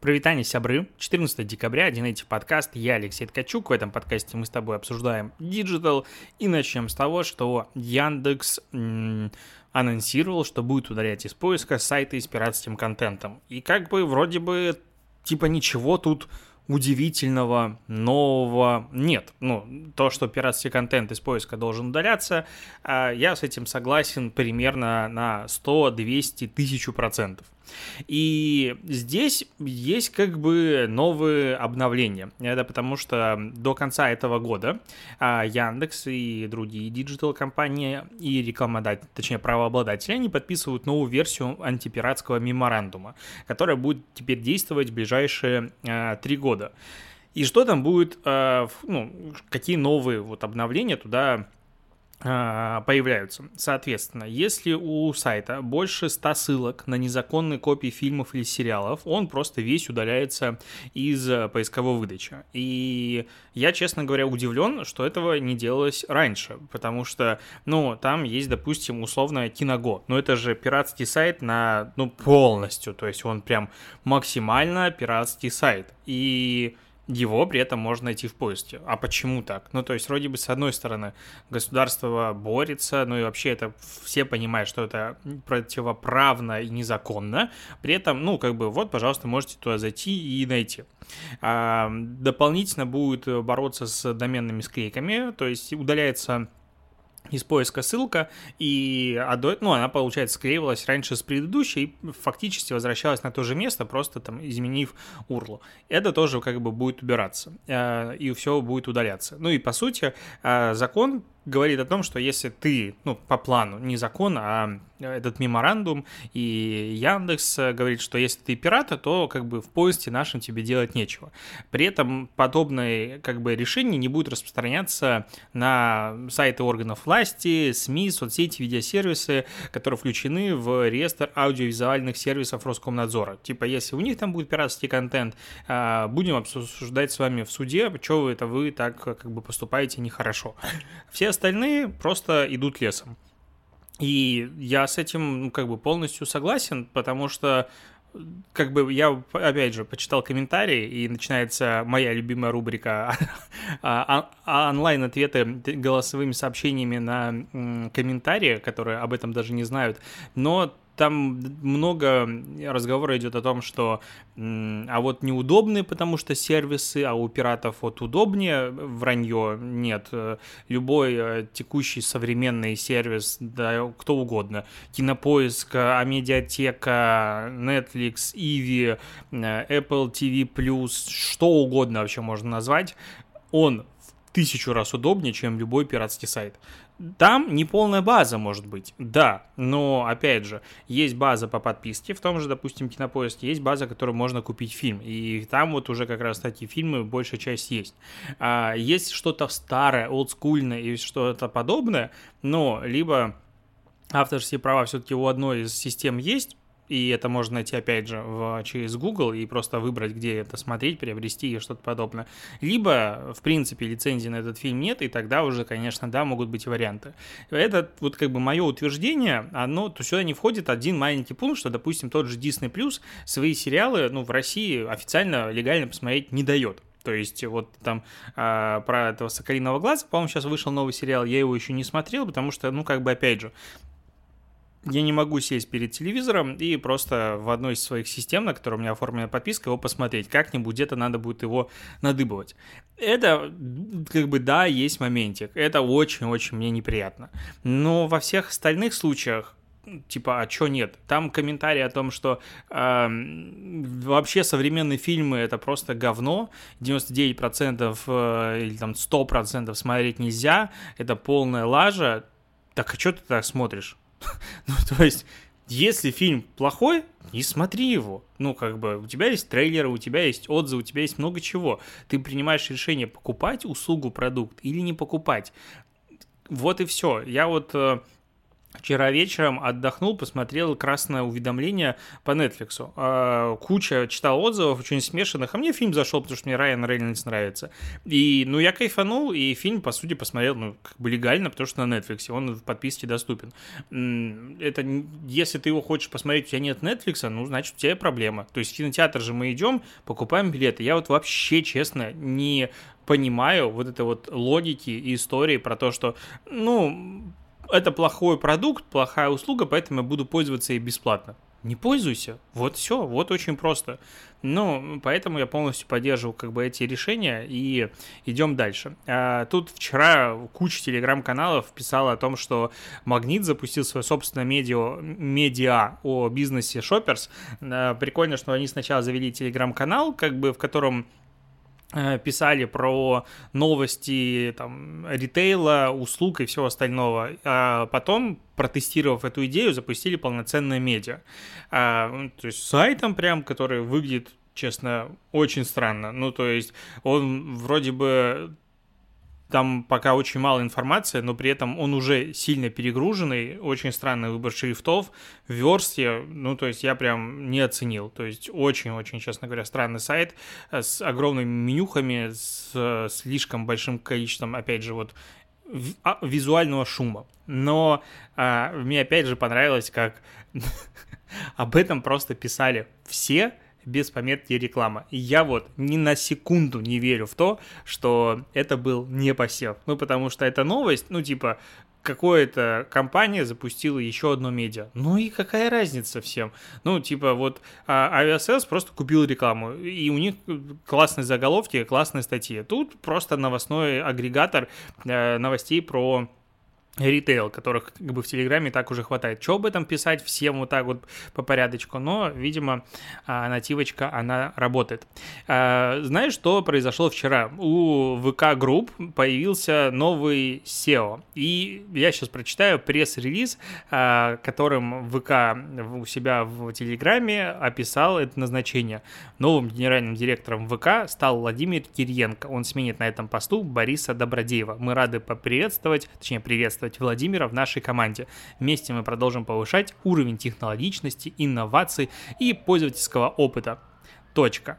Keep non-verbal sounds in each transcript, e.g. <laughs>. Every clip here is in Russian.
Прывітанне, сябры, 14 декабря, DNative подкаст, я Алексей Ткачук. В этом подкасте мы с тобой обсуждаем digital и начнем с того, что Яндекс м- анонсировал, что будет удалять из поиска сайты с пиратским контентом. И как бы вроде бы типа ничего тут удивительного, нового нет. Ну, то, что пиратский контент из поиска должен удаляться, а, я с этим согласен примерно на 100, 200, 1000 процентов. И здесь есть как бы новые обновления. Это потому что до конца этого года а, Яндекс и другие digital-компании и рекламодатели, точнее правообладатели, они подписывают новую версию антипиратского меморандума, которая будет теперь действовать в ближайшие а, три года. И что там будет, а, ну, какие новые вот обновления туда появляются. Соответственно, если у сайта больше 100 ссылок на незаконные копии фильмов или сериалов, он просто весь удаляется из э, поисковой выдачи. И я, честно говоря, удивлен, что этого не делалось раньше, потому что, ну, там есть, допустим, условно Киного, но это же пиратский сайт на, ну, полностью, то есть он прям максимально пиратский сайт. И его при этом можно найти в поиске. А почему так? Ну, то есть, вроде бы, с одной стороны, государство борется, ну и вообще это все понимают, что это противоправно и незаконно. При этом, ну, как бы, вот, пожалуйста, можете туда зайти и найти. А, дополнительно будет бороться с доменными склейками, то есть удаляется из поиска ссылка, и ну, она, получается, склеивалась раньше с предыдущей, фактически возвращалась на то же место, просто там изменив URL. Это тоже как бы будет убираться, э, и все будет удаляться. Ну и по сути, э, закон говорит о том, что если ты, ну, по плану, не закон, а этот меморандум, и Яндекс говорит, что если ты пирата, то как бы в поиске нашем тебе делать нечего. При этом подобное как бы решение не будет распространяться на сайты органов власти, СМИ, соцсети, видеосервисы, которые включены в реестр аудиовизуальных сервисов Роскомнадзора. Типа, если у них там будет пиратский контент, а, будем обсуждать с вами в суде, вы это вы так как бы поступаете нехорошо. Все остальные просто идут лесом. И я с этим ну, как бы полностью согласен, потому что как бы я, опять же, почитал комментарии, и начинается моя любимая рубрика <laughs> а, а, онлайн-ответы голосовыми сообщениями на комментарии, которые об этом даже не знают. Но там много разговора идет о том, что а вот неудобные, потому что сервисы, а у пиратов вот удобнее, вранье нет. Любой э, текущий современный сервис, да, кто угодно, Кинопоиск, Амедиатека, Netflix, Иви, э, Apple TV+, что угодно вообще можно назвать, он в тысячу раз удобнее, чем любой пиратский сайт. Там не полная база может быть, да, но опять же, есть база по подписке, в том же, допустим, Кинопоиске, есть база, которую можно купить фильм, и там вот уже как раз такие фильмы большая часть есть. А, есть что-то старое, олдскульное и что-то подобное, но либо авторские права все-таки у одной из систем есть, и это можно найти, опять же, в, через Google и просто выбрать, где это смотреть, приобрести и что-то подобное. Либо, в принципе, лицензии на этот фильм нет, и тогда уже, конечно, да, могут быть варианты. Это вот как бы мое утверждение, оно, то сюда не входит один маленький пункт, что, допустим, тот же Disney Plus свои сериалы, ну, в России официально, легально посмотреть не дает. То есть вот там а, про этого Соколиного глаза, по-моему, сейчас вышел новый сериал, я его еще не смотрел, потому что, ну, как бы, опять же, я не могу сесть перед телевизором и просто в одной из своих систем, на которой у меня оформлена подписка, его посмотреть. Как-нибудь где-то надо будет его надыбывать. Это, как бы, да, есть моментик. Это очень-очень мне неприятно. Но во всех остальных случаях типа, а чё нет? Там комментарии о том, что э, вообще современные фильмы это просто говно, 99% э, или там 100% смотреть нельзя, это полная лажа. Так а что ты так смотришь? <laughs> ну, то есть, если фильм плохой, не смотри его. Ну, как бы, у тебя есть трейлеры, у тебя есть отзывы, у тебя есть много чего. Ты принимаешь решение, покупать услугу, продукт или не покупать. Вот и все. Я вот э, Вчера вечером отдохнул, посмотрел красное уведомление по Netflix. А, куча читал отзывов, очень смешанных, а мне фильм зашел, потому что мне Райан Рейнольдс нравится. И, ну, я кайфанул, и фильм, по сути, посмотрел, ну, как бы легально, потому что на Netflix, он в подписке доступен. Это, если ты его хочешь посмотреть, у тебя нет Netflix, ну, значит, у тебя проблема. То есть в кинотеатр же мы идем, покупаем билеты. Я вот вообще, честно, не понимаю вот этой вот логики и истории про то, что, ну, это плохой продукт, плохая услуга, поэтому я буду пользоваться и бесплатно. Не пользуйся. Вот все, вот очень просто. Ну, поэтому я полностью поддерживаю как бы эти решения и идем дальше. А, тут вчера куча телеграм-каналов писала о том, что Магнит запустил свое собственное медиа, медиа о бизнесе Shoppers. А, прикольно, что они сначала завели телеграм-канал, как бы в котором писали про новости там, ритейла, услуг и всего остального. А потом, протестировав эту идею, запустили полноценное медиа. А, то есть сайтом прям, который выглядит честно, очень странно. Ну, то есть он вроде бы там пока очень мало информации, но при этом он уже сильно перегруженный, очень странный выбор шрифтов, в версте, ну, то есть я прям не оценил. То есть очень-очень, честно говоря, странный сайт с огромными менюхами, с слишком большим количеством, опять же, вот а, визуального шума. Но а, мне опять же понравилось, как <laughs> об этом просто писали все, без пометки реклама. И я вот ни на секунду не верю в то, что это был не посев. Ну, потому что эта новость, ну, типа, какая-то компания запустила еще одно медиа. Ну и какая разница всем? Ну, типа, вот а, Aviasales просто купил рекламу, и у них классные заголовки, классные статьи. Тут просто новостной агрегатор э, новостей про ритейл, которых как бы в Телеграме так уже хватает. Что об этом писать всем вот так вот по порядочку, но, видимо, а, нативочка, она работает. А, знаешь, что произошло вчера? У VK Group появился новый CEO, и я сейчас прочитаю пресс-релиз, а, которым ВК у себя в Телеграме описал это назначение. Новым генеральным директором ВК стал Владимир Кириенко. Он сменит на этом посту Бориса Добродеева. Мы рады поприветствовать, точнее, приветствовать приветствовать Владимира в нашей команде. Вместе мы продолжим повышать уровень технологичности, инноваций и пользовательского опыта. Точка.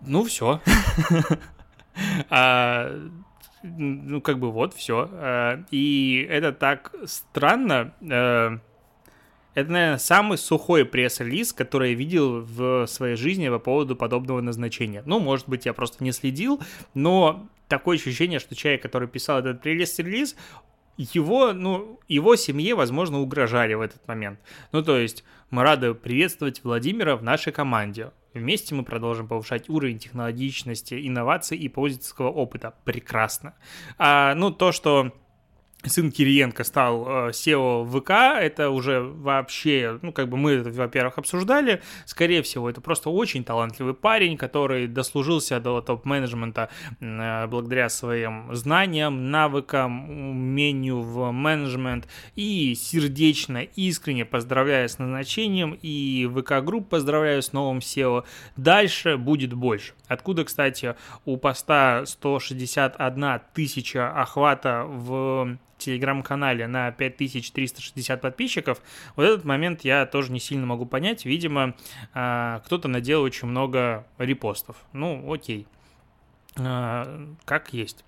Ну, все. <laughs> А, ну, как бы вот, все. А, и это так странно. А, это, наверное, самый сухой пресс-релиз, который я видел в своей жизни по поводу подобного назначения. Ну, может быть, я просто не следил, но такое ощущение, что человек, который писал этот пресс-релиз, его, ну, его семье, возможно, угрожали в этот момент. Ну, то есть, мы рады приветствовать Владимира в нашей команде. Вместе мы продолжим повышать уровень технологичности, инноваций и пользовательского опыта. Прекрасно. А, ну, то, что сын Кириенко стал э, SEO ВК, это уже вообще, ну, как бы мы это, во-первых, обсуждали, скорее всего, это просто очень талантливый парень, который дослужился до топ-менеджмента э, благодаря своим знаниям, навыкам, умению в менеджмент, и сердечно, искренне поздравляю с назначением, и ВК-групп поздравляю с новым SEO. Дальше будет больше. Откуда, кстати, у поста 161 тысяча охвата в телеграм-канале на 5360 подписчиков, вот этот момент я тоже не сильно могу понять. Видимо, а, кто-то наделал очень много репостов. Ну, окей. А, как есть.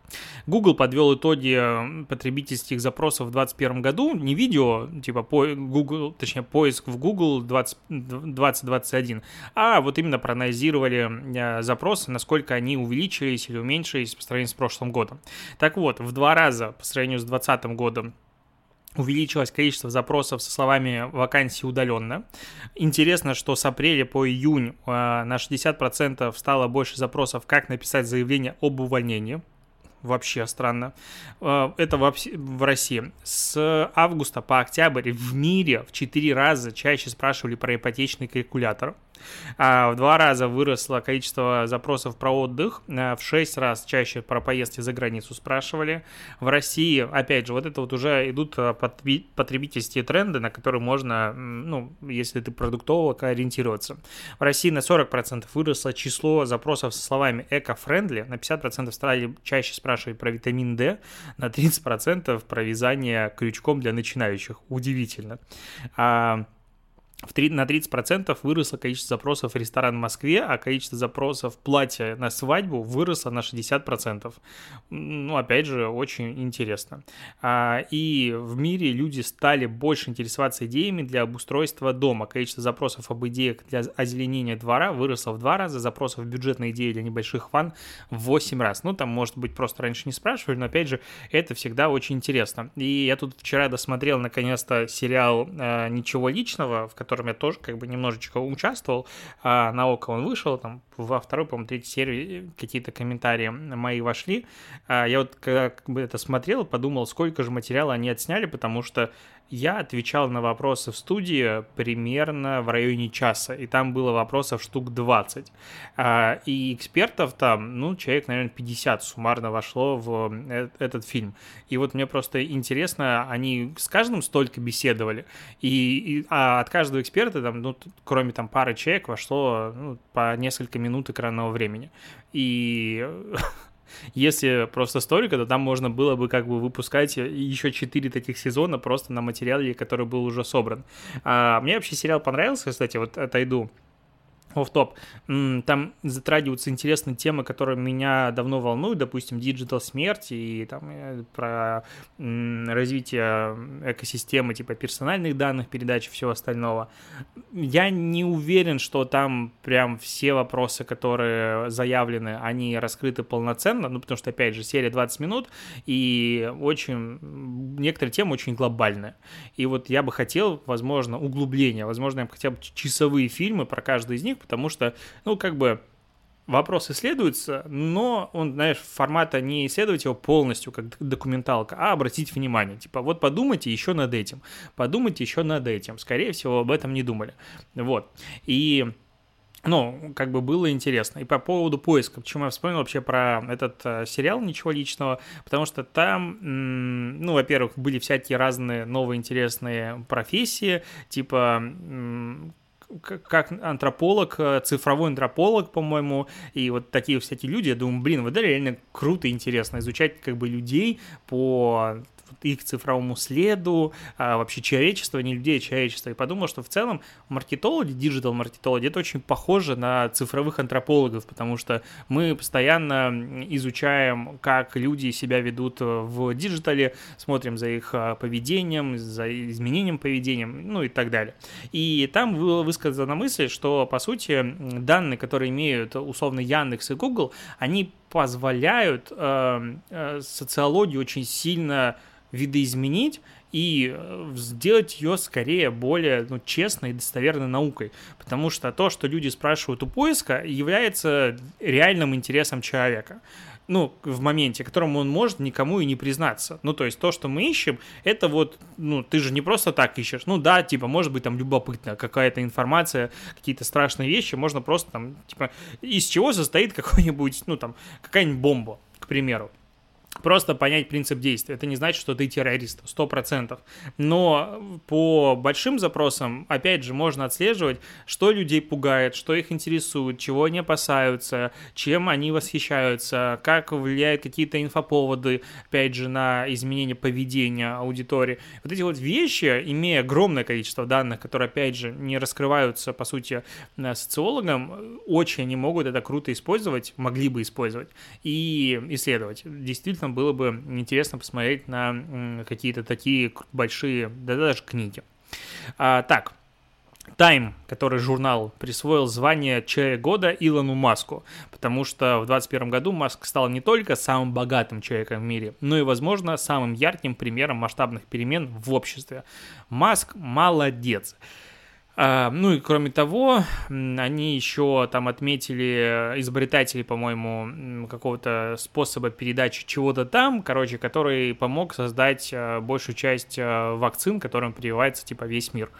Google подвел итоги потребительских запросов в 2021 году, не видео, типа по Google, точнее поиск в Google 20, 2021, а вот именно проанализировали а, запросы, насколько они увеличились или уменьшились по сравнению с прошлым годом. Так вот, в два раза по сравнению с 2020 годом увеличилось количество запросов со словами «вакансии удаленно». Интересно, что с апреля по июнь э, на 60% стало больше запросов «как написать заявление об увольнении». Вообще странно. Э, это в России. С августа по октябрь в мире в 4 раза чаще спрашивали про ипотечный калькулятор. А в два раза выросло количество запросов про отдых, в шесть раз чаще про поездки за границу спрашивали. В России, опять же, вот это вот уже идут потребительские тренды, на которые можно, ну, если ты продуктолог, ориентироваться. В России на 40% выросло число запросов со словами «эко-френдли», на 50% стали чаще спрашивать про витамин D, на 30% про вязание крючком для начинающих. Удивительно. А в 3, на 30% выросло количество запросов в ресторан в Москве, а количество запросов платья на свадьбу выросло на 60%. Ну, опять же, очень интересно. А, и в мире люди стали больше интересоваться идеями для обустройства дома. Количество запросов об идеях для озеленения двора выросло в два раза, запросов в бюджетные идеи для небольших ванн в 8 раз. Ну, там, может быть, просто раньше не спрашивали, но, опять же, это всегда очень интересно. И я тут вчера досмотрел, наконец-то, сериал э, «Ничего личного», в котором котором я тоже как бы немножечко участвовал. А на ОКО он вышел, там во второй, по-моему, третьей серии какие-то комментарии мои вошли. А я вот когда как бы это смотрел, подумал, сколько же материала они отсняли, потому что я отвечал на вопросы в студии примерно в районе часа, и там было вопросов штук 20. А, и экспертов там, ну, человек, наверное, 50 суммарно вошло в э, этот фильм. И вот мне просто интересно, они с каждым столько беседовали, и, и а от каждого эксперта, там, ну, кроме там пары человек, вошло ну, по несколько минут экранного времени. И <laughs> Если просто столько, то там можно было бы как бы выпускать еще 4 таких сезона просто на материале, который был уже собран. А, мне вообще сериал понравился, кстати, вот отойду off top там затрагиваются интересные темы, которые меня давно волнуют, допустим, digital смерти и там э, про развитие экосистемы типа персональных данных, передачи всего остального. Я не уверен, что там прям все вопросы, которые заявлены, они раскрыты полноценно, ну, потому что, опять же, серия 20 минут, и очень, некоторые темы очень глобальные. И вот я бы хотел, возможно, углубления, возможно, я бы хотел часовые фильмы про каждый из них, потому что, ну, как бы вопрос исследуется, но он, знаешь, формата не исследовать его полностью, как документалка, а обратить внимание. Типа, вот подумайте еще над этим, подумайте еще над этим. Скорее всего, об этом не думали. Вот. И ну, как бы было интересно. И по поводу поиска, почему я вспомнил вообще про этот э, сериал «Ничего личного», потому что там, ну, во-первых, были всякие разные новые интересные профессии, типа как антрополог, э, цифровой антрополог, по-моему, и вот такие всякие люди, я думаю, блин, вот это реально круто и интересно изучать как бы людей по их цифровому следу, а вообще человечество, не людей, а человечество. И подумал, что в целом маркетологи, digital маркетологи, это очень похоже на цифровых антропологов, потому что мы постоянно изучаем, как люди себя ведут в digital е, смотрим за их а, поведением, за изменением поведения, ну и так далее. И там была высказана мысль, что, по сути, данные, которые имеют условно Яндекс и Google, они позволяют э, э, социологию очень сильно видоизменить и э, сделать ее скорее более ну, честной и достоверной наукой. Потому что то, что люди спрашивают у поиска, является реальным интересом человека ну, в моменте, которому он может никому и не признаться. Ну, то есть то, что мы ищем, это вот, ну, ты же не просто так ищешь. Ну, да, типа, может быть, там любопытно, какая-то информация, какие-то страшные вещи, можно просто там, типа, из чего состоит <laughs> какой-нибудь, ну, там, какая-нибудь бомба, к примеру просто понять принцип действия. Это не значит, что ты террорист, сто процентов. Но по большим запросам, опять же, можно отслеживать, что людей пугает, что их интересует, чего они опасаются, чем они восхищаются, как влияют какие-то инфоповоды, опять же, на изменение поведения аудитории. Вот эти вот вещи, имея огромное количество данных, которые, опять же, не раскрываются, по сути, социологам, очень они могут это круто использовать, могли бы использовать и исследовать. Действительно, конечно, было бы интересно посмотреть на какие-то такие большие, да даже книги. А, так, Time, который журнал присвоил звание Человека года Илону Маску, потому что в 2021 году Маск стал не только самым богатым человеком в мире, но и, возможно, самым ярким примером масштабных перемен в обществе. Маск молодец. А, ну и кроме того, они еще там отметили изобретатели, по-моему, какого-то способа передачи чего-то там, короче, который помог создать а, большую часть а, вакцин, которым прививается типа весь мир.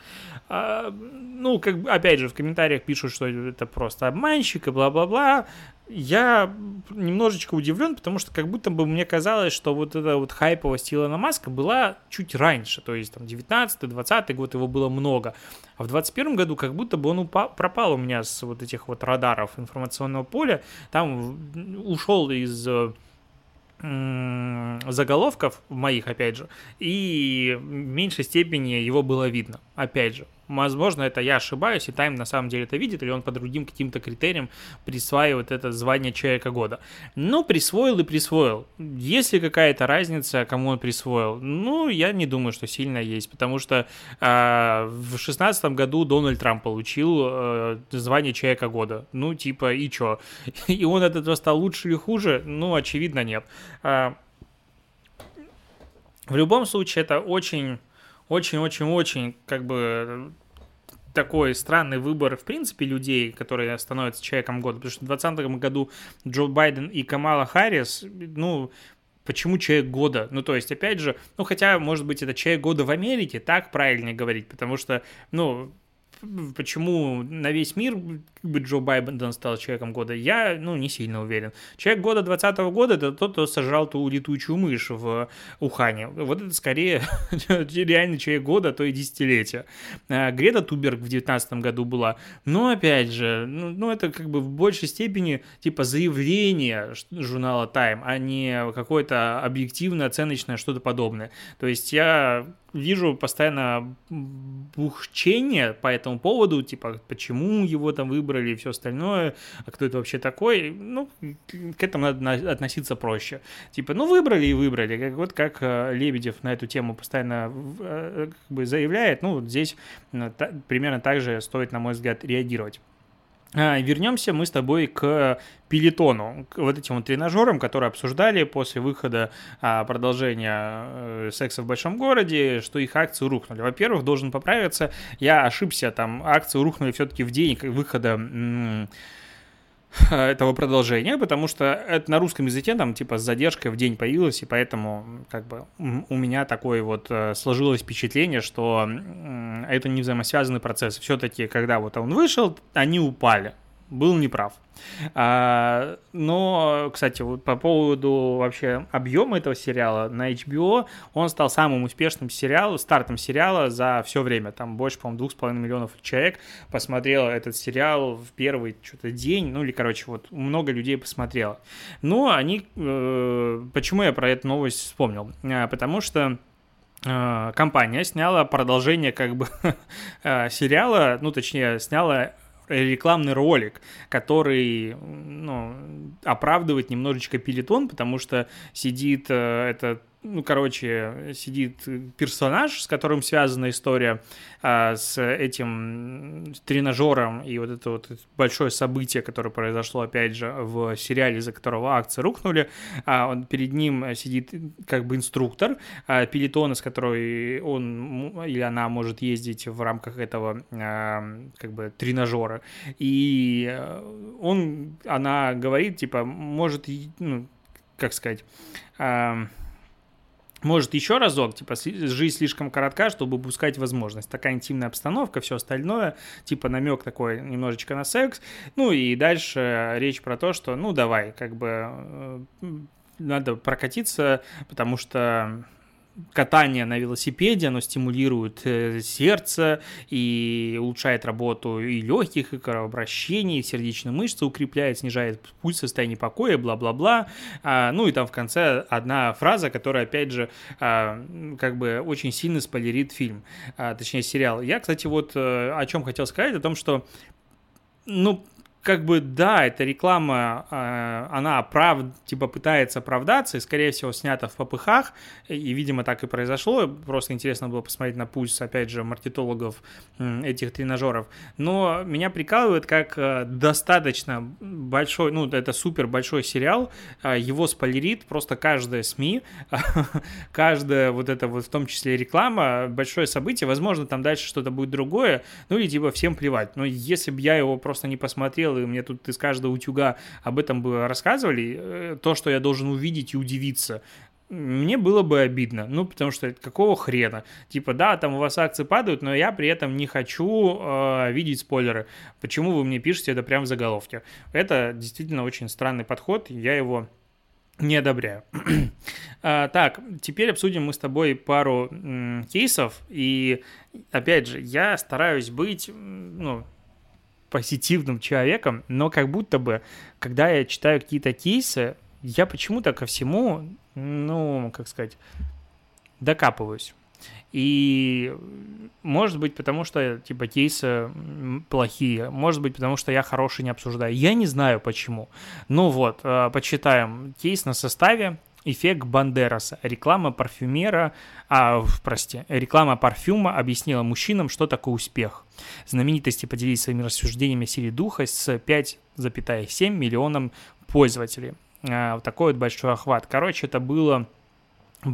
Ну, как опять же, в комментариях пишут, что это просто обманщик и бла-бла-бла я немножечко удивлен, потому что как будто бы мне казалось, что вот эта вот хайповость Илона Маска была чуть раньше, то есть там 19-20 год его было много, а в 21 году как будто бы он упал, пропал у меня с вот этих вот радаров информационного поля, там ушел из заголовков моих, опять же, и в меньшей степени его было видно, опять же. Возможно, это я ошибаюсь, и Тайм на самом деле это видит, или он по другим каким-то критериям присваивает это звание Человека Года. Ну, присвоил и присвоил. Есть ли какая-то разница, кому он присвоил? Ну, я не думаю, что сильно есть, потому что э, в шестнадцатом году Дональд Трамп получил э, звание Человека Года. Ну, типа, и чё? <laughs> И он от этого стал лучше или хуже? Ну, очевидно, нет. Э, в любом случае, это очень очень-очень-очень как бы такой странный выбор, в принципе, людей, которые становятся человеком года. Потому что в 2020 году Джо Байден и Камала Харрис, ну, почему человек года? Ну, то есть, опять же, ну, хотя, может быть, это человек года в Америке, так правильнее говорить, потому что, ну, почему на весь мир как бы Джо Байден стал человеком года, я, ну, не сильно уверен. Человек года 2020 года это тот, кто сожрал ту летучую мышь в Ухане. Вот это скорее <laughs> реальный человек года, а то и десятилетия. А, Грета Туберг в 2019 году была. Но, опять же, ну, ну, это как бы в большей степени типа заявление журнала Time, а не какое-то объективно оценочное что-то подобное. То есть я вижу постоянно бухчение по этому поводу, типа, почему его там выбрали и все остальное, а кто это вообще такой, ну, к этому надо относиться проще. Типа, ну, выбрали и выбрали. Как, вот как э, Лебедев на эту тему постоянно э, как бы заявляет, ну, вот здесь э, примерно так же стоит, на мой взгляд, реагировать. А, вернемся мы с тобой к пилитону, к вот этим вот тренажерам, которые обсуждали после выхода а, продолжения э, «Секса в большом городе», что их акции рухнули. Во-первых, должен поправиться, я ошибся, там акции рухнули все-таки в день выхода <laughs> этого продолжения, потому что это на русском языке там типа с задержкой в день появилось, и поэтому как бы у меня такое вот э, сложилось впечатление, что это не взаимосвязанный процесс. Все-таки, когда вот он вышел, они упали был неправ. А, но, кстати, вот по поводу вообще объема этого сериала на HBO, он стал самым успешным сериалом, стартом сериала за все время. Там больше, по-моему, двух с половиной миллионов человек посмотрело этот сериал в первый что-то день, ну или, короче, вот много людей посмотрело. Но они... Э, почему я про эту новость вспомнил? А, потому что э, компания сняла продолжение как бы <laughs> э, сериала, ну, точнее, сняла рекламный ролик, который ну, оправдывает немножечко пилитон, потому что сидит э, этот ну, короче, сидит персонаж, с которым связана история а, с этим тренажером и вот это вот большое событие, которое произошло, опять же, в сериале, из-за которого акции рухнули. А, он, перед ним сидит как бы инструктор а, пелетона, с которой он или она может ездить в рамках этого а, как бы тренажера. И он, она говорит, типа, может, ну, как сказать, а, может, еще разок, типа, жизнь слишком коротка, чтобы упускать возможность. Такая интимная обстановка, все остальное, типа, намек такой немножечко на секс. Ну, и дальше речь про то, что, ну, давай, как бы, э, надо прокатиться, потому что катание на велосипеде, оно стимулирует э, сердце и улучшает работу и легких, и кровообращения, и сердечные мышцы, укрепляет, снижает пульс состояние покоя, бла-бла-бла. А, ну и там в конце одна фраза, которая, опять же, а, как бы очень сильно спойлерит фильм, а, точнее сериал. Я, кстати, вот э, о чем хотел сказать, о том, что ну, как бы, да, эта реклама, э, она прав, типа пытается оправдаться, и, скорее всего, снята в попыхах, и, видимо, так и произошло. Просто интересно было посмотреть на пульс, опять же, маркетологов этих тренажеров. Но меня прикалывает, как э, достаточно большой, ну, это супер большой сериал, а, его спойлерит просто каждая СМИ, <laughs> каждая вот это вот, в том числе реклама, большое событие, возможно, там дальше что-то будет другое, ну, или типа всем плевать, но если бы я его просто не посмотрел, и мне тут из каждого утюга об этом бы рассказывали, э, то, что я должен увидеть и удивиться, мне было бы обидно, ну, потому что какого хрена? Типа, да, там у вас акции падают, но я при этом не хочу э, видеть спойлеры. Почему вы мне пишете это прямо в заголовке? Это действительно очень странный подход, я его не одобряю. <clears throat> а, так, теперь обсудим мы с тобой пару м, кейсов, и, опять же, я стараюсь быть, ну, позитивным человеком, но как будто бы, когда я читаю какие-то кейсы, я почему-то ко всему ну, как сказать, докапываюсь. И может быть, потому что, типа, кейсы плохие, может быть, потому что я хороший не обсуждаю. Я не знаю почему. Ну вот, э, почитаем кейс на составе. Эффект Бандераса. Реклама парфюмера, а, прости, реклама парфюма объяснила мужчинам, что такое успех. Знаменитости поделились своими рассуждениями о силе духа с 5,7 миллионам пользователей. А, вот такой вот большой охват. Короче, это было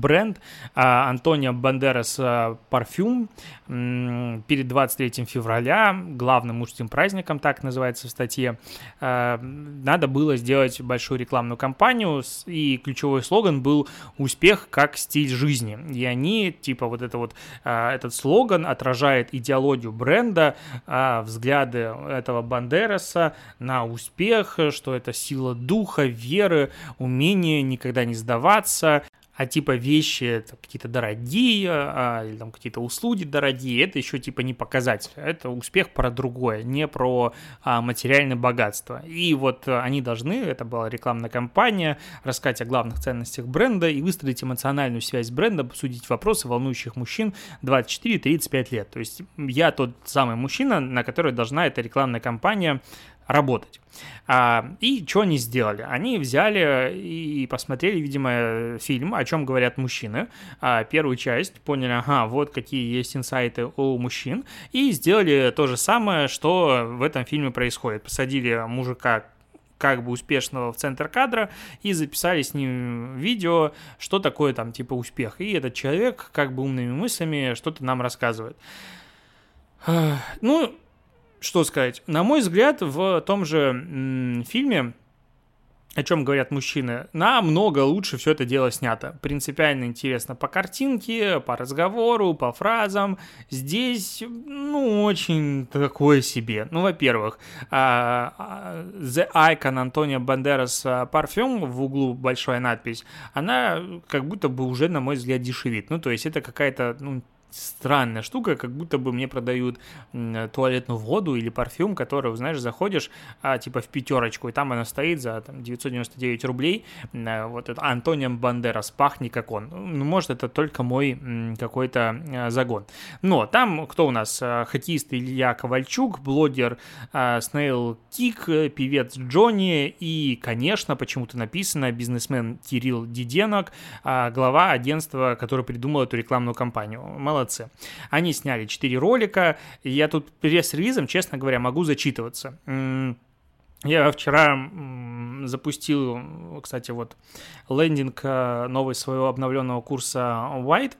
бренд а, Антонио Бандерас а, парфюм перед 23 февраля, главным мужским праздником, так называется в статье, а, надо было сделать большую рекламную кампанию, и ключевой слоган был «Успех как стиль жизни». И они, типа, вот это вот, этот слоган отражает идеологию бренда, взгляды этого Бандераса на успех, что это сила духа, веры, умение никогда не сдаваться, а типа вещи какие-то дорогие, а, или там какие-то услуги дорогие, это еще типа не показатель, это успех про другое, не про а, материальное богатство. И вот они должны, это была рекламная кампания, рассказать о главных ценностях бренда и выстроить эмоциональную связь с брендом, обсудить вопросы волнующих мужчин 24-35 лет. То есть я тот самый мужчина, на который должна эта рекламная кампания работать. А, и что они сделали? Они взяли и посмотрели, видимо, фильм, о чем говорят мужчины, а, первую часть, поняли, ага, вот какие есть инсайты у мужчин, и сделали то же самое, что в этом фильме происходит. Посадили мужика как бы успешного в центр кадра и записали с ним видео, что такое там типа успех. И этот человек как бы умными мыслями что-то нам рассказывает. Ну, что сказать? На мой взгляд, в том же фильме о чем говорят мужчины, намного лучше все это дело снято. Принципиально интересно по картинке, по разговору, по фразам. Здесь, ну, очень такое себе. Ну, во-первых, а, а, The Icon Антонио Бандерас парфюм в углу большая надпись, она как будто бы уже, на мой взгляд, дешевит. Ну, то есть это какая-то, ну, странная штука, как будто бы мне продают туалетную воду или парфюм, который, знаешь, заходишь, а, типа в пятерочку, и там она стоит за там, 999 рублей. А, вот это Антонио Бандерас, пахнет как он. Ну, может, это только мой какой-то а, загон. Но там кто у нас? А, хоккеист Илья Ковальчук, блогер Снейл Кик, певец Джонни и, конечно, почему-то написано бизнесмен Кирилл Диденок, глава агентства, который придумал эту рекламную кампанию. Молодец молодцы. Они сняли 4 ролика, я тут пресс-релизом, честно говоря, могу зачитываться. Я вчера запустил, кстати, вот лендинг э, новый своего обновленного курса White,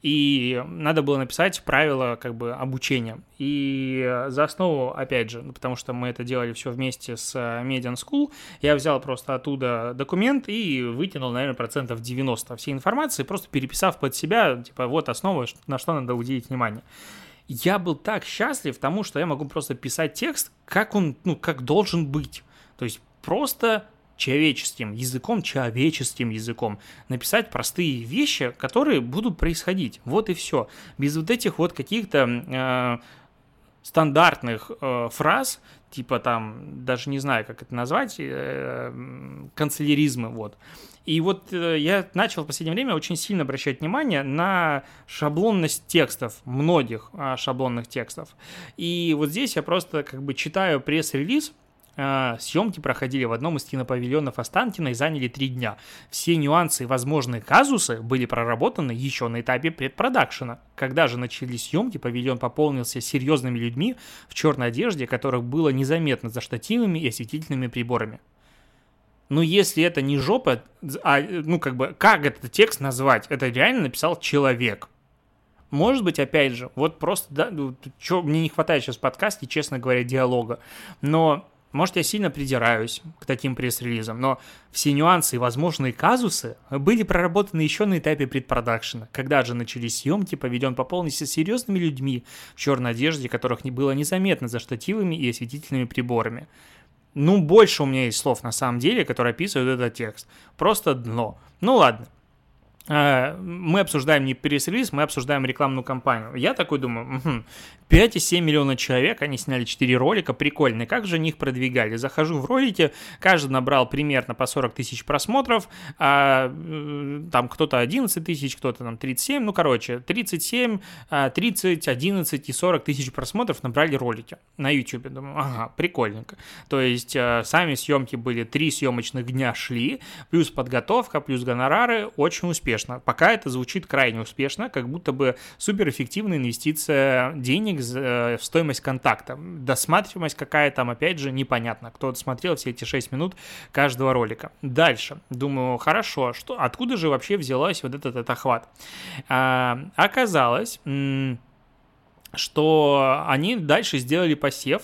и надо было написать правила как бы обучения. И за основу, опять же, ну, потому что мы это делали все вместе с э, Median School, я взял просто оттуда документ и вытянул, наверное, процентов 90 всей информации, просто переписав под себя, типа, вот основа, на что надо уделить внимание я был так счастлив тому, что я могу просто писать текст, как он, ну, как должен быть. То есть просто человеческим языком, человеческим языком написать простые вещи, которые будут происходить. Вот и все. Без вот этих вот каких-то э, стандартных э, фраз, типа там, даже не знаю, как это назвать, э, канцеляризмы, вот. И вот э, я начал в последнее время очень сильно обращать внимание на шаблонность текстов, многих э, шаблонных текстов. И вот здесь я просто как бы читаю пресс-релиз, А, съемки проходили в одном из кинопавильонов Останкина и заняли три дня. Все нюансы и возможные казусы были проработаны еще на этапе предпродакшена. Когда же начались съемки, павильон пополнился серьезными людьми в черной одежде, которых было незаметно за штативами и осветительными приборами. Ну, если это не жопа, а, ну, как бы, как этот текст назвать? Это реально написал человек. Может быть, опять же, вот просто, да, чё, мне не хватает сейчас в подкасте, честно говоря, диалога. Но может, я сильно придираюсь к таким пресс-релизам, но все нюансы и возможные казусы были проработаны еще на этапе предпродакшена, когда же начались съемки, поведен по полностью серьезными людьми в черной одежде, которых не было незаметно за штативами и осветительными приборами. Ну, больше у меня есть слов на самом деле, которые описывают этот текст. Просто дно. Ну ладно, мы обсуждаем не пресс-релиз, мы обсуждаем рекламную кампанию. Я такой думаю, угу, 5,7 миллиона человек, они сняли 4 ролика, прикольно, как же их продвигали? Захожу в ролики, каждый набрал примерно по 40 тысяч просмотров, а, там кто-то 11 тысяч, кто-то там 37, ну, короче, 37, 30, 11 и 40 тысяч просмотров набрали ролики на YouTube. Думаю, ага, прикольненько. То есть а, сами съемки были, три съемочных дня шли, плюс подготовка, плюс гонорары, очень успешно успешно. Пока это звучит крайне успешно, как будто бы суперэффективная инвестиция денег э, в стоимость контакта. Досматриваемость какая там, опять же, непонятно. Кто смотрел все эти 6 минут каждого ролика. Дальше. Думаю, хорошо, что, откуда же вообще взялась вот этот, этот охват? А, оказалось, что они дальше сделали посев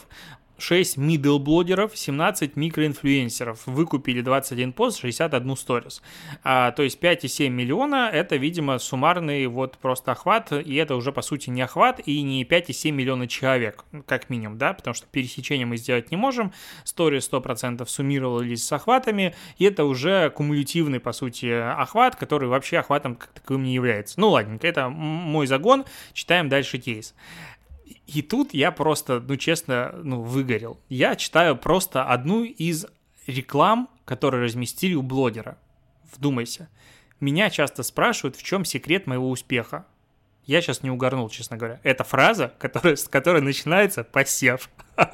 6 middle блогеров, 17 микроинфлюенсеров. Выкупили 21 пост, 61 сторис. А, то есть 5,7 миллиона это, видимо, суммарный вот просто охват, и это уже по сути не охват и не 5,7 миллиона человек, как минимум, да, потому что пересечение мы сделать не можем. Сторис 100% суммировались с охватами, и это уже кумулятивный, по сути, охват, который вообще охватом как таковым не является. Ну, ладненько, это мой загон, читаем дальше кейс. И тут я просто, ну честно, ну выгорел. Я читаю просто одну из реклам, которые разместили у блогера. Вдумайся. Меня часто спрашивают, в чем секрет моего успеха. Я сейчас не угорнул, честно говоря. Это фраза, которая, с которой начинается посев. <laughs>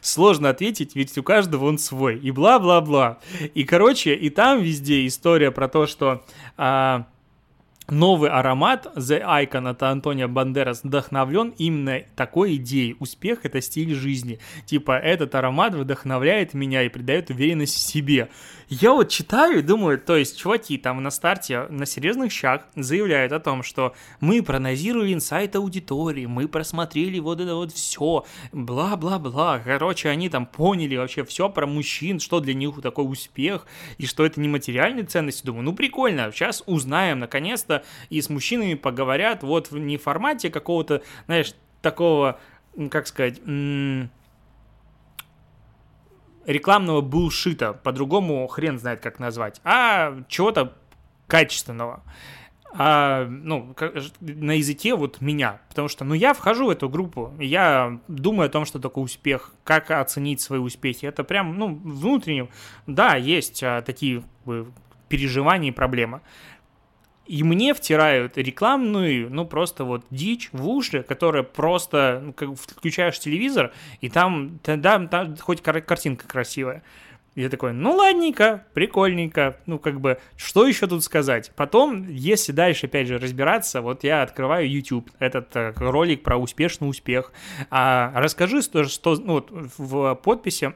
Сложно ответить, ведь у каждого он свой. И бла-бла-бла. И, короче, и там везде история про то, что... А, новый аромат The Icon от Антонио Бандерас вдохновлен именно такой идеей. Успех — это стиль жизни. Типа, этот аромат вдохновляет меня и придает уверенность в себе. Я вот читаю и думаю, то есть, чуваки там на старте на серьезных щах заявляют о том, что мы проанализировали инсайт аудитории, мы просмотрели вот это вот все, бла-бла-бла. Короче, они там поняли вообще все про мужчин, что для них такой успех, и что это не материальные ценности. Думаю, ну прикольно, сейчас узнаем наконец-то и с мужчинами поговорят вот не формате какого-то, знаешь, такого, как сказать, рекламного булшита, по-другому хрен знает как назвать, а чего-то качественного. А, ну, на языке вот меня, потому что, ну, я вхожу в эту группу, я думаю о том, что такое успех, как оценить свои успехи, это прям, ну, внутренне, да, есть а, такие переживания и проблемы, и мне втирают рекламную, ну, просто вот дичь в уши, которая просто, ну, как включаешь телевизор, и там, да, там хоть картинка красивая. я такой, ну ладненько, прикольненько, ну как бы, что еще тут сказать? Потом, если дальше опять же разбираться, вот я открываю YouTube, этот э, ролик про успешный успех. А, расскажи, что, что ну, вот в подписи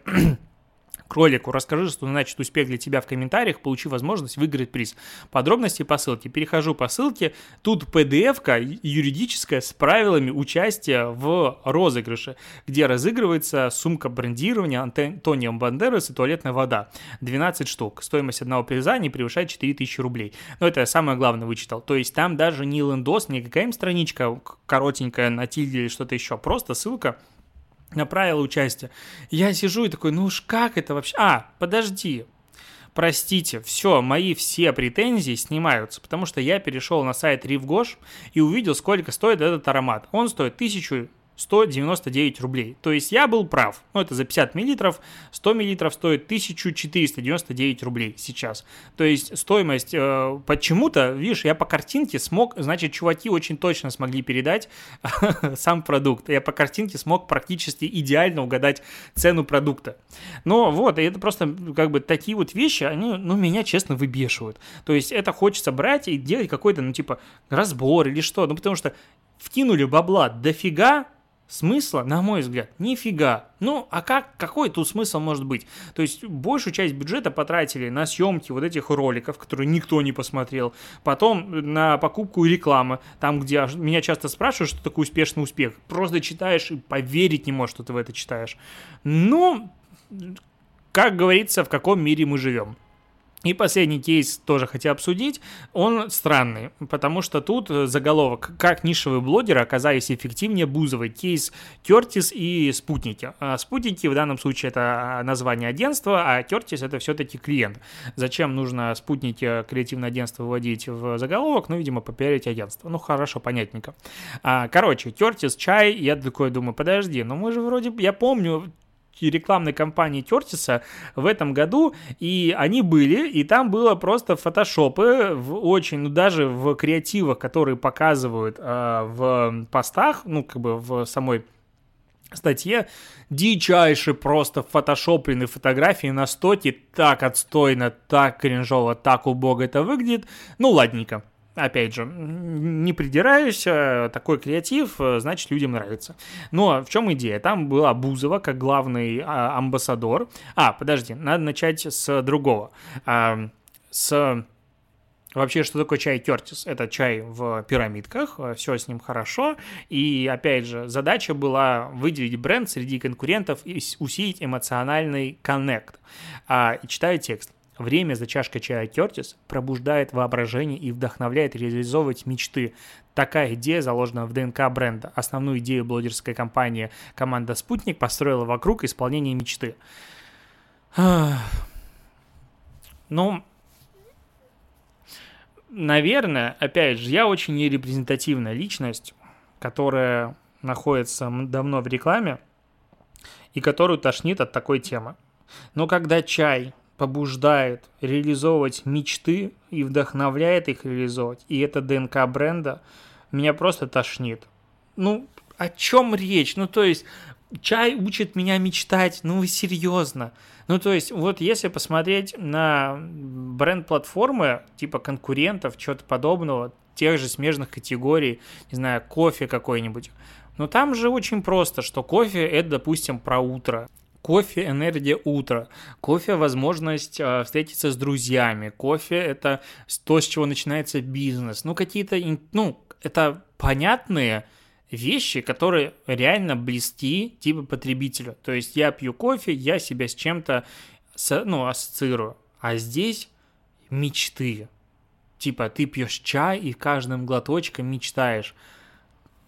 к ролику. Расскажи, что значит успех для тебя в комментариях, получи возможность выиграть приз. Подробности по ссылке. Перехожу по ссылке. Тут PDF-ка юридическая с правилами участия в розыгрыше, где разыгрывается сумка брендирования Антонио Бандерас и туалетная вода. 12 штук. Стоимость одного приза не превышает 4000 рублей. Но это я самое главное вычитал. То есть там даже не лендос, не какая-нибудь страничка коротенькая на тильде или что-то еще. Просто ссылка на правила участия. Я сижу и такой, ну уж как это вообще? А, подожди, простите, все, мои все претензии снимаются, потому что я перешел на сайт Ривгош и увидел, сколько стоит этот аромат. Он стоит 1100 199 рублей. То есть я был прав. Ну, это за 50 миллилитров. 100 миллилитров стоит 1499 рублей сейчас. То есть стоимость э, почему-то, видишь, я по картинке смог, значит, чуваки очень точно смогли передать <laughs> сам продукт. Я по картинке смог практически идеально угадать цену продукта. Но вот, и это просто как бы такие вот вещи, они, ну, меня, честно, выбешивают. То есть это хочется брать и делать какой-то, ну, типа, разбор или что. Ну, потому что вкинули бабла дофига, Смысла, на мой взгляд, нифига. Ну, а как, какой тут смысл может быть? То есть, большую часть бюджета потратили на съемки вот этих роликов, которые никто не посмотрел. Потом на покупку рекламы, там, где меня часто спрашивают, что такое успешный успех. Просто читаешь и поверить не можешь, что ты в это читаешь. Ну, как говорится, в каком мире мы живем. И последний кейс тоже хотел обсудить. Он странный, потому что тут заголовок «Как нишевые блогеры оказались эффективнее Бузовой». Кейс Кертис и Спутники. А спутники в данном случае это название агентства, а Кертис это все-таки клиент. Зачем нужно спутники креативное агентство вводить в заголовок? Ну, видимо, попиарить агентство. Ну, хорошо, понятненько. А, короче, Кертис, чай, я такой думаю, подожди, ну мы же вроде, я помню, рекламной кампании Кертиса в этом году, и они были, и там было просто фотошопы в очень, ну даже в креативах, которые показывают э, в постах, ну как бы в самой статье, дичайшие просто фотошопленные фотографии на стоке, так отстойно, так кринжово, так убого это выглядит, ну ладненько опять же, не придираюсь, э, такой креатив, э, значит, людям нравится. Но в чем идея? Там была Бузова как главный а, амбассадор. А, подожди, надо начать с другого. С Вообще, что такое чай Кертис? Это чай в пирамидках, э, все с ним хорошо. И, опять же, задача была выделить бренд среди конкурентов и усилить эмоциональный коннект. А, и читаю текст. Время за чашкой чая Кертис пробуждает воображение и вдохновляет реализовывать мечты. Такая идея заложена в ДНК бренда. Основную идею блогерской компании команда «Спутник» построила вокруг исполнения мечты. Ну, наверное, опять же, я очень нерепрезентативная личность, которая находится давно в рекламе и которую тошнит от такой темы. Но когда чай побуждает реализовывать мечты и вдохновляет их реализовывать, и это ДНК бренда, меня просто тошнит. Ну, о чем речь? Ну, то есть, чай учит меня мечтать, ну вы серьезно. Ну, то есть, вот если посмотреть на бренд-платформы, типа конкурентов, чего-то подобного, тех же смежных категорий, не знаю, кофе какой-нибудь, но там же очень просто, что кофе это, допустим, про утро. Кофе – энергия утра. Кофе – возможность э, встретиться с друзьями. Кофе – это то, с чего начинается бизнес. Ну, какие-то, ну, это понятные вещи, которые реально близки типа потребителю. То есть я пью кофе, я себя с чем-то, ну, ассоциирую. А здесь мечты. Типа ты пьешь чай и каждым глоточком мечтаешь.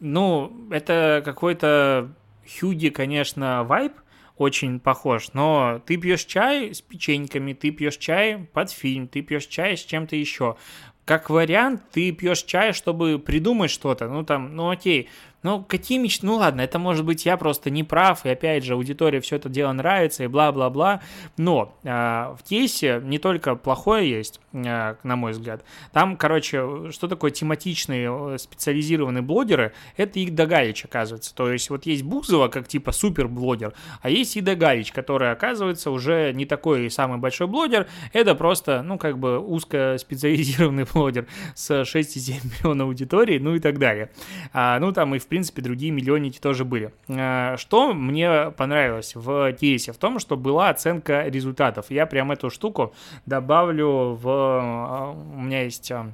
Ну, это какой-то хюги, конечно, вайп, очень похож. Но ты пьешь чай с печеньками, ты пьешь чай под фильм, ты пьешь чай с чем-то еще. Как вариант, ты пьешь чай, чтобы придумать что-то. Ну там, ну окей, ну, какие мечты? Ну, ладно, это может быть я просто не прав, и опять же, аудитории все это дело нравится, и бла-бла-бла. Но э, в кейсе не только плохое есть, э, на мой взгляд. Там, короче, что такое тематичные э, специализированные блогеры? Это Игда Галич, оказывается. То есть вот есть Бузова, как типа супер-блогер, а есть Ида Галич, который, оказывается, уже не такой самый большой блогер, это просто, ну, как бы узкоспециализированный <laughs> блогер с 6,7 миллиона аудитории, ну и так далее. А, ну, там и в принципе, другие миллионники тоже были. Э, что мне понравилось в кейсе? В том, что была оценка результатов. Я прям эту штуку добавлю в... Э, у меня есть э,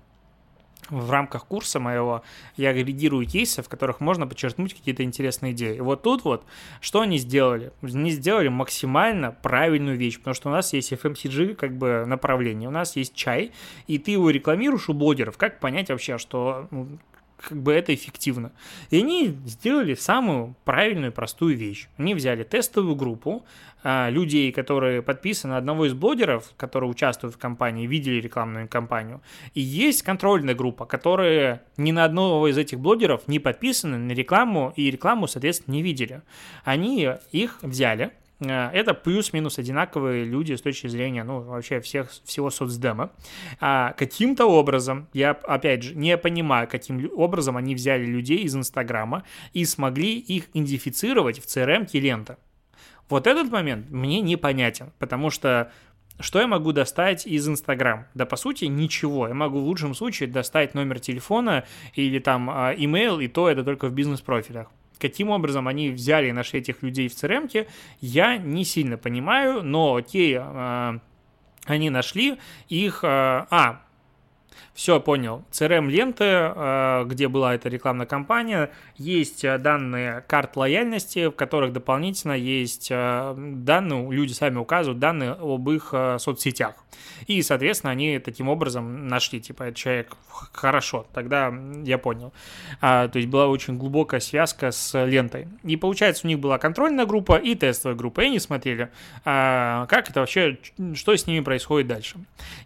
в рамках курса моего я редирую кейсы, в которых можно подчеркнуть какие-то интересные идеи. И вот тут вот, что они сделали? Они сделали максимально правильную вещь, потому что у нас есть FMCG как бы направление, у нас есть чай, и ты его рекламируешь у блогеров. Как понять вообще, что ну, как бы это эффективно. И они сделали самую правильную, простую вещь. Они взяли тестовую группу а, людей, которые подписаны одного из блогеров, которые участвуют в кампании, видели рекламную кампанию. И есть контрольная группа, которые ни на одного из этих блогеров не подписаны на рекламу и рекламу, соответственно, не видели. Они их взяли, это плюс-минус одинаковые люди с точки зрения, ну, вообще всех, всего соцдема. А каким-то образом, я, опять же, не понимаю, каким образом они взяли людей из Инстаграма и смогли их идентифицировать в CRM-ке лента. Вот этот момент мне непонятен, потому что что я могу достать из Инстаграм? Да, по сути, ничего. Я могу в лучшем случае достать номер телефона или там а, имейл, и то это только в бизнес-профилях. Каким образом они взяли и нашли этих людей в crm я не сильно понимаю, но окей, э, они нашли их... Э, а, все, понял. CRM-ленты, э, где была эта рекламная кампания, есть э, данные карт лояльности, в которых дополнительно есть э, данные, люди сами указывают данные об их соцсетях. И, соответственно, они таким образом нашли, типа, человек хорошо, тогда я понял. А, то есть была очень глубокая связка с лентой. И получается, у них была контрольная группа и тестовая группа, и они смотрели, а, как это вообще, что с ними происходит дальше.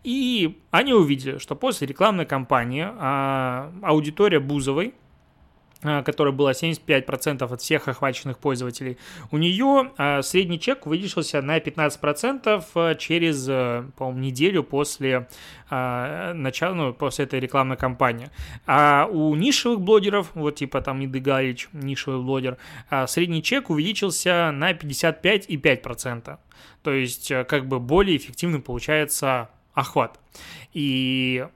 И они увидели, что после рекламной кампании а, аудитория Бузовой, а, которая была 75% от всех охваченных пользователей, у нее а, средний чек увеличился на 15% а, через, по-моему, неделю после начала, ну, после этой рекламной кампании. А у нишевых блогеров, вот типа там Иды Галич, нишевый блогер, средний чек увеличился на 55,5%. То есть, как бы более эффективным получается охват. И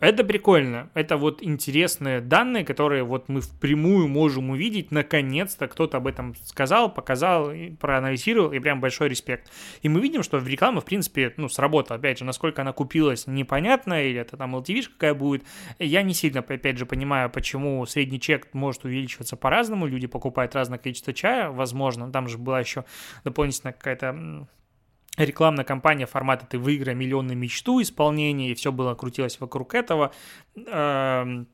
это прикольно. Это вот интересные данные, которые вот мы впрямую можем увидеть. Наконец-то кто-то об этом сказал, показал, проанализировал, и прям большой респект. И мы видим, что в реклама, в принципе, ну, сработала. Опять же, насколько она купилась, непонятно, или это там LTV какая будет. Я не сильно, опять же, понимаю, почему средний чек может увеличиваться по-разному. Люди покупают разное количество чая, возможно. Там же была еще дополнительно какая-то рекламная кампания формата «Ты выиграй миллионную мечту» исполнение, и все было крутилось вокруг этого. Эм,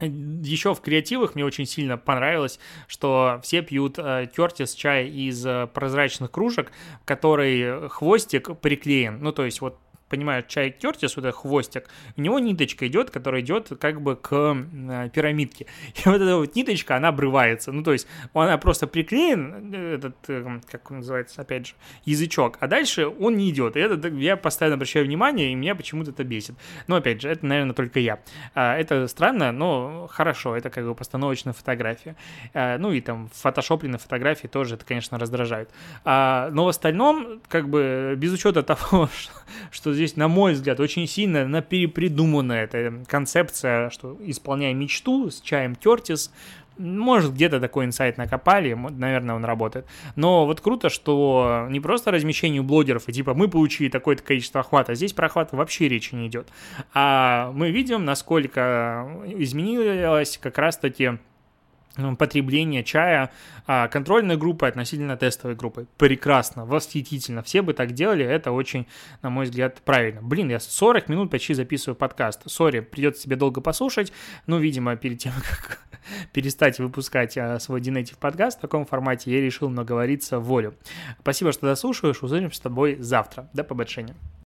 Еще в креативах мне очень сильно понравилось, что все пьют э, Кертис чай из э, прозрачных кружек, который хвостик приклеен. Ну, то есть вот понимаю, чай Кертис, вот этот хвостик, у него ниточка идет, которая идет как бы к э, пирамидке. <laughs> И вот эта вот ниточка, она обрывается. Ну, то есть она просто приклеен, э, этот, э, как он называется, опять же, язычок, а дальше он не идет. И это я постоянно обращаю внимание, и меня почему-то это бесит. Но, опять же, это, наверное, только я. А, это странно, но хорошо, это как бы постановочная фотография. А, ну, и там фотошопленные фотографии тоже это, конечно, раздражает. А, но в остальном, как бы, без учета <laughs> того, что здесь на мой взгляд, очень сильно на перепридуманная эта концепция, что исполняя мечту с чаем Кертис, может, где-то такой инсайт накопали, наверное, он работает. Но вот круто, что не просто размещение блогеров, и типа мы получили такое-то количество охвата, здесь про охват вообще речи не идет. А мы видим, насколько изменилось как раз-таки потребление чая а, контрольной группы относительно тестовой группы. Прекрасно, восхитительно. Все бы так делали, это очень, на мой взгляд, правильно. Блин, я 40 минут почти записываю подкаст. Сори, придется тебе долго послушать. Ну, видимо, перед тем, <laughs> как перестать выпускать а, свой Динейтив подкаст в таком формате, я решил наговориться волю. Спасибо, что дослушиваешь. Услышимся с тобой завтра. До побольшения.